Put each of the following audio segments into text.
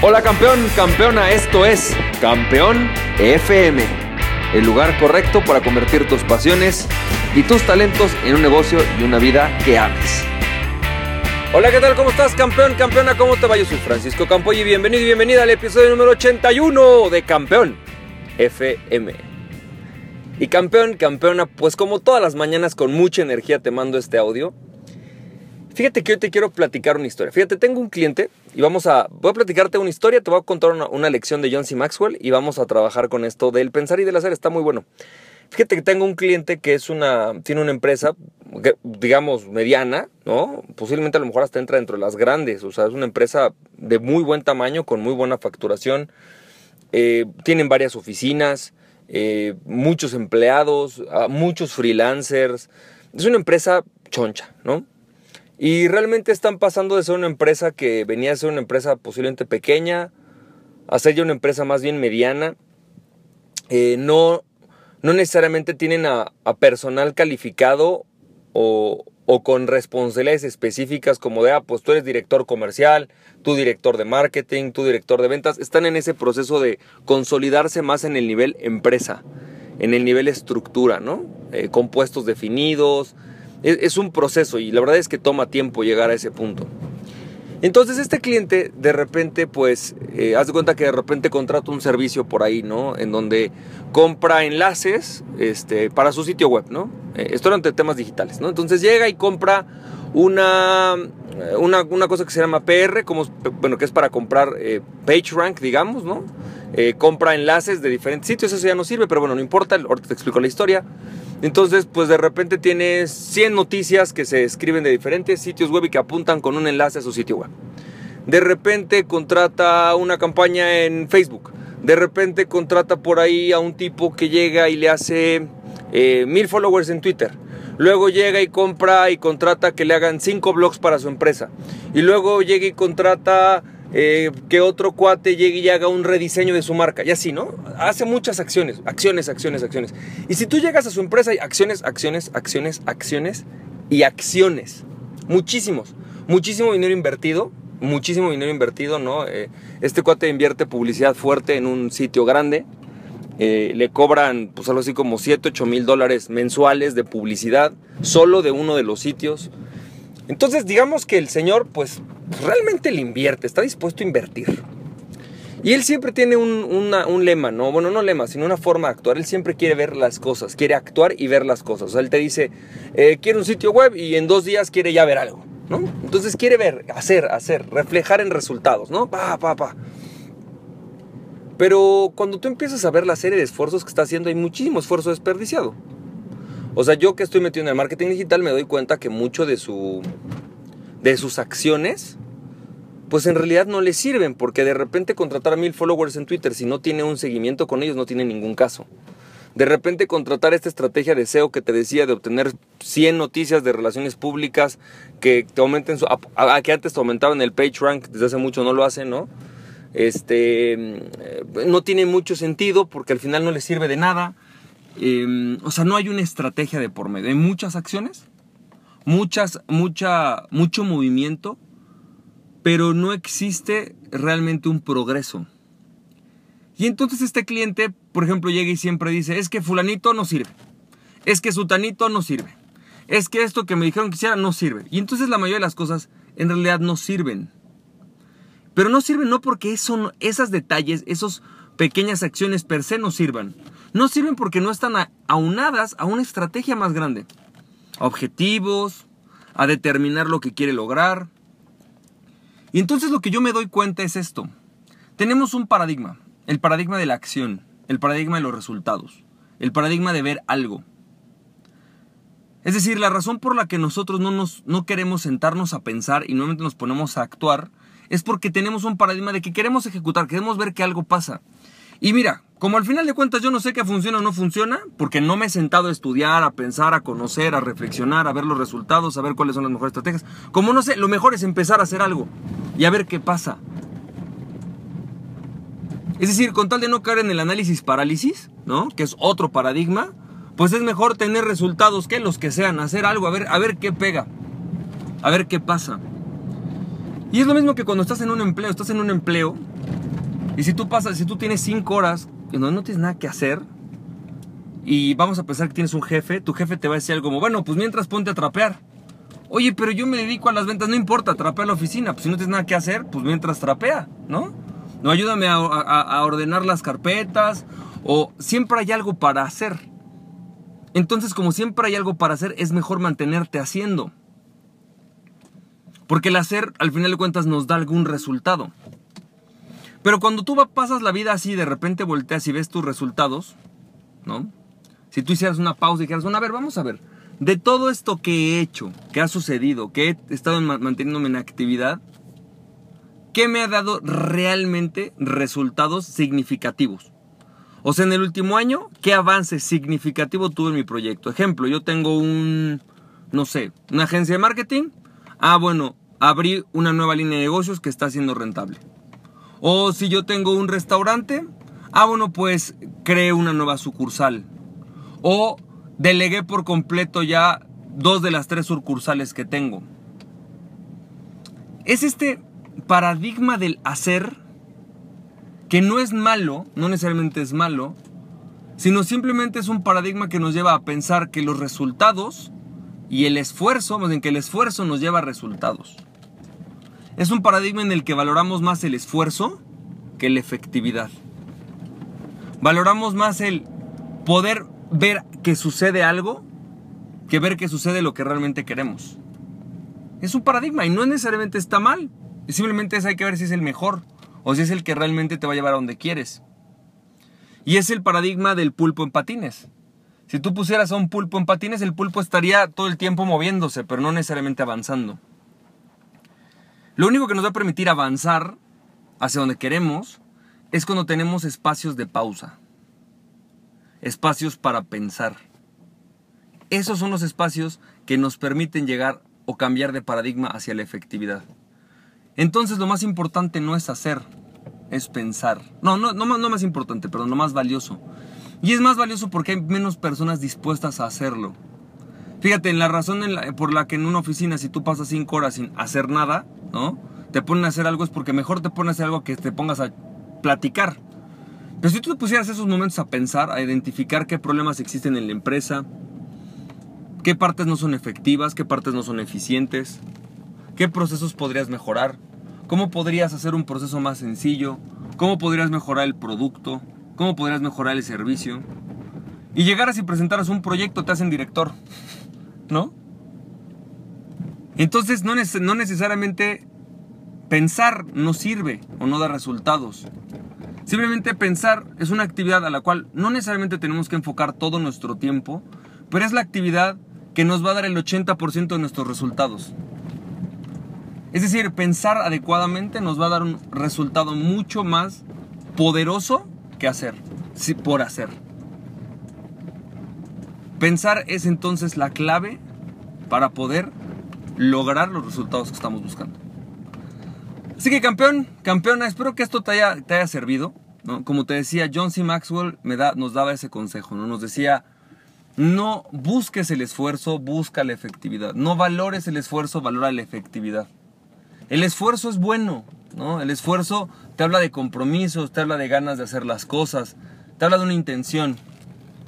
Hola campeón, campeona, esto es Campeón FM, el lugar correcto para convertir tus pasiones y tus talentos en un negocio y una vida que ames. Hola, ¿qué tal? ¿Cómo estás, campeón, campeona? ¿Cómo te va? Yo soy Francisco Campoy y bienvenido y bienvenida al episodio número 81 de Campeón FM. Y campeón, campeona, pues como todas las mañanas con mucha energía te mando este audio Fíjate que hoy te quiero platicar una historia. Fíjate, tengo un cliente y vamos a, voy a platicarte una historia, te voy a contar una, lección de John C. Maxwell y vamos a trabajar con esto del pensar y del hacer. Está muy bueno. Fíjate que tengo un cliente que es una, tiene una empresa, digamos, mediana, ¿no? Posiblemente a lo mejor hasta entra dentro de las grandes. O sea, es una empresa de muy buen tamaño, con muy buena facturación. Eh, tienen varias oficinas, eh, muchos empleados, ah, muchos freelancers. Es una empresa choncha, ¿no? Y realmente están pasando de ser una empresa que venía a ser una empresa posiblemente pequeña a ser ya una empresa más bien mediana. Eh, no, no necesariamente tienen a, personal calificado o, o, con responsabilidades específicas como de, ah, pues tú eres director comercial, tú director de marketing, tú director de ventas. Están en ese proceso de consolidarse más en el nivel empresa, en el nivel estructura, ¿no? Eh, con puestos definidos, es, un proceso y la verdad es que toma tiempo llegar a ese punto. Entonces este cliente de repente, pues, eh, haz de cuenta que de repente contrata un servicio por ahí, ¿no? En donde compra enlaces este, para su sitio web, ¿no? Eh, esto eran temas digitales, ¿no? Entonces llega y compra una, una, una, cosa que se llama PR, como, bueno, que es para comprar eh, PageRank, digamos, ¿no? compra enlaces de diferentes sitios, eso ya no sirve, pero bueno, no importa, ahorita te explico la historia. Entonces, pues de repente tienes 100 noticias que se escriben de diferentes sitios web y que apuntan con un enlace a su sitio web. De repente contrata una campaña en Facebook. De repente contrata por ahí a un tipo que llega y le hace eh, mil followers en Twitter. Luego llega y compra y contrata que le hagan cinco blogs para su empresa. Y luego llega y contrata eh, que otro cuate llegue y haga un rediseño de su marca. Y así, ¿no? Hace muchas acciones, acciones, acciones, acciones. Y si tú llegas a su empresa, hay acciones, acciones, acciones, acciones y acciones. Muchísimos. Muchísimo dinero invertido. Muchísimo dinero invertido, ¿no? Eh, este cuate invierte publicidad fuerte en un sitio grande. Eh, le cobran, pues algo así como 7, 8 mil dólares mensuales de publicidad solo de uno de los sitios. Entonces, digamos que el señor, pues, realmente le invierte, está dispuesto a invertir. Y él siempre tiene un, lema, ¿no? Bueno, no lema, sino una forma de actuar. Él siempre quiere ver las cosas, quiere actuar y ver las cosas. O sea, él te dice, eh, quiere un sitio web y en dos días quiere ya ver algo, ¿no? Entonces quiere ver, hacer, hacer, reflejar en resultados, ¿no? Pa, pa, pa. Pero cuando tú empiezas a ver la serie de esfuerzos que está haciendo, hay muchísimo esfuerzo desperdiciado. O sea, yo que estoy metido en el marketing digital me doy cuenta que mucho de su de sus acciones pues en realidad no le sirven porque de repente contratar a mil followers en Twitter si no tiene un seguimiento con ellos no tiene ningún caso. De repente contratar esta estrategia de SEO que te decía de obtener 100 noticias de relaciones públicas que te aumenten que antes te aumentaban el page rank, desde hace mucho no lo hacen, ¿no? Este mm, no tiene mucho sentido porque al final no le sirve de nada. Em, o sea, no hay una estrategia de por medio. Hay muchas acciones, muchas, mucha, mucho movimiento, pero no existe realmente un progreso. Y entonces este cliente, por ejemplo, llega y siempre dice, es que fulanito no sirve, es que sutanito no sirve, es que esto que me dijeron que hiciera no sirve. Y entonces la mayoría de las cosas en realidad no sirven. Pero no sirven no porque eso, esas detalles, esas pequeñas acciones per se no sirvan. No sirven porque no están aunadas a una estrategia más grande. A objetivos, a determinar lo que quiere lograr. Y entonces lo que yo me doy cuenta es esto. Tenemos un paradigma, el paradigma de la acción, el paradigma de los resultados, el paradigma de ver algo. Es decir, la razón por la que nosotros no, nos, no queremos sentarnos a pensar y nuevamente nos ponemos a actuar es porque tenemos un paradigma de que queremos ejecutar, queremos ver que algo pasa. Y mira, como al final de cuentas yo no sé qué funciona o no funciona, porque no me he sentado a estudiar, a pensar, a conocer, a reflexionar, a ver los resultados, a ver cuáles son las mejores estrategias. Como no sé, lo mejor es empezar a hacer algo y a ver qué pasa. Es decir, con tal de no caer en el análisis parálisis, ¿no? Que es otro paradigma, pues es mejor tener resultados que los que sean, hacer algo, a ver, a ver qué pega, a ver qué pasa. Y es lo mismo que cuando estás en un empleo, estás en un empleo y si tú pasas, si tú tienes 5 horas y no, no tienes nada que hacer y vamos a pensar que tienes un jefe, tu jefe te va a decir algo como, bueno, pues mientras ponte a trapear. Oye, pero yo me dedico a las ventas, no importa, trapea la oficina, pues si no tienes nada que hacer, pues mientras trapea, ¿no? No ayúdame a, a ordenar las carpetas o siempre hay algo para hacer. Entonces, como siempre hay algo para hacer, es mejor mantenerte haciendo. Porque el hacer, al final de cuentas, nos da algún resultado. Pero cuando tú pasas la vida así, de repente volteas y ves tus resultados, ¿no? Si tú hicieras una pausa y dijeras, bueno, a ver, vamos a ver, de todo esto que he hecho, que ha sucedido, que he estado manteniéndome en actividad, ¿qué me ha dado realmente resultados significativos? O sea, en el último año, ¿qué avance significativo tuve en mi proyecto? Ejemplo, yo tengo un, no sé, una agencia de marketing. Ah, bueno, abrí una nueva línea de negocios que está siendo rentable. O si yo tengo un restaurante, ah, bueno, pues creé una nueva sucursal. O delegué por completo ya dos de las tres sucursales que tengo. Es este paradigma del hacer que no es malo, no necesariamente es malo, sino simplemente es un paradigma que nos lleva a pensar que los resultados y el esfuerzo, bien que el esfuerzo nos lleva a resultados. Es un paradigma en el que valoramos más el esfuerzo que la efectividad. Valoramos más el poder ver que sucede algo que ver que sucede lo que realmente queremos. Es un paradigma y no necesariamente está mal. Simplemente es hay que ver si es el mejor o si es el que realmente te va a llevar a donde quieres. Y es el paradigma del pulpo en patines. Si tú pusieras a un pulpo en patines, el pulpo estaría todo el tiempo moviéndose, pero no necesariamente avanzando. Lo único que nos va a permitir avanzar hacia donde queremos es cuando tenemos espacios de pausa, espacios para pensar. Esos son los espacios que nos permiten llegar o cambiar de paradigma hacia la efectividad. Entonces lo más importante no es hacer, es pensar. No, no, no, no más importante, perdón, lo más valioso. Y es más valioso porque hay menos personas dispuestas a hacerlo. Fíjate, en la razón por la que en una oficina, si tú pasas 5 horas sin hacer nada, ¿no? Te ponen a hacer algo es porque mejor te pones a hacer algo que te pongas a platicar. Pero si tú te pusieras esos momentos a pensar, a identificar qué problemas existen en la empresa, qué partes no son efectivas, qué partes no son eficientes, qué procesos podrías mejorar, cómo podrías hacer un proceso más sencillo, cómo podrías mejorar el producto, cómo podrías mejorar el servicio. Y llegaras y presentaras un proyecto, te hacen director. ¿no? Entonces no, no necesariamente pensar no sirve o no da resultados. Simplemente pensar es una actividad a la cual no necesariamente tenemos que enfocar todo nuestro tiempo, pero es la actividad que nos va a dar el 80% de nuestros resultados. Es decir, pensar adecuadamente nos va a dar un resultado mucho más poderoso que hacer, por hacer. Pensar es entonces la clave para poder lograr los resultados que estamos buscando. Así que campeón, campeona, espero que esto te haya, te haya servido. Como te decía, John C. Maxwell nos daba ese consejo, ¿no? nos decía, no busques el esfuerzo, busca la efectividad. No valores el esfuerzo, valora la efectividad. El esfuerzo es bueno, ¿no? El esfuerzo te habla de compromisos, te habla de ganas de hacer las cosas, te habla de una intención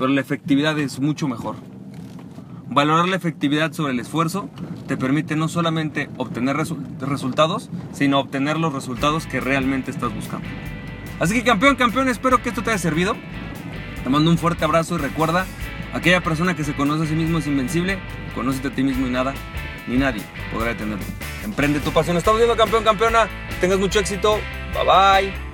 pero la efectividad es mucho mejor. Valorar la efectividad sobre el esfuerzo te permite no solamente obtener resultados, sino obtener los resultados que realmente estás buscando. Así que campeón, campeón, espero que esto te haya servido. Te mando un fuerte abrazo y recuerda, aquella persona que se conoce a sí mismo es invencible, conócete a ti mismo y nada, ni nadie podrá detenerlo. Emprende tu pasión. Estamos viendo campeón, campeona. Tengas mucho éxito. Bye bye.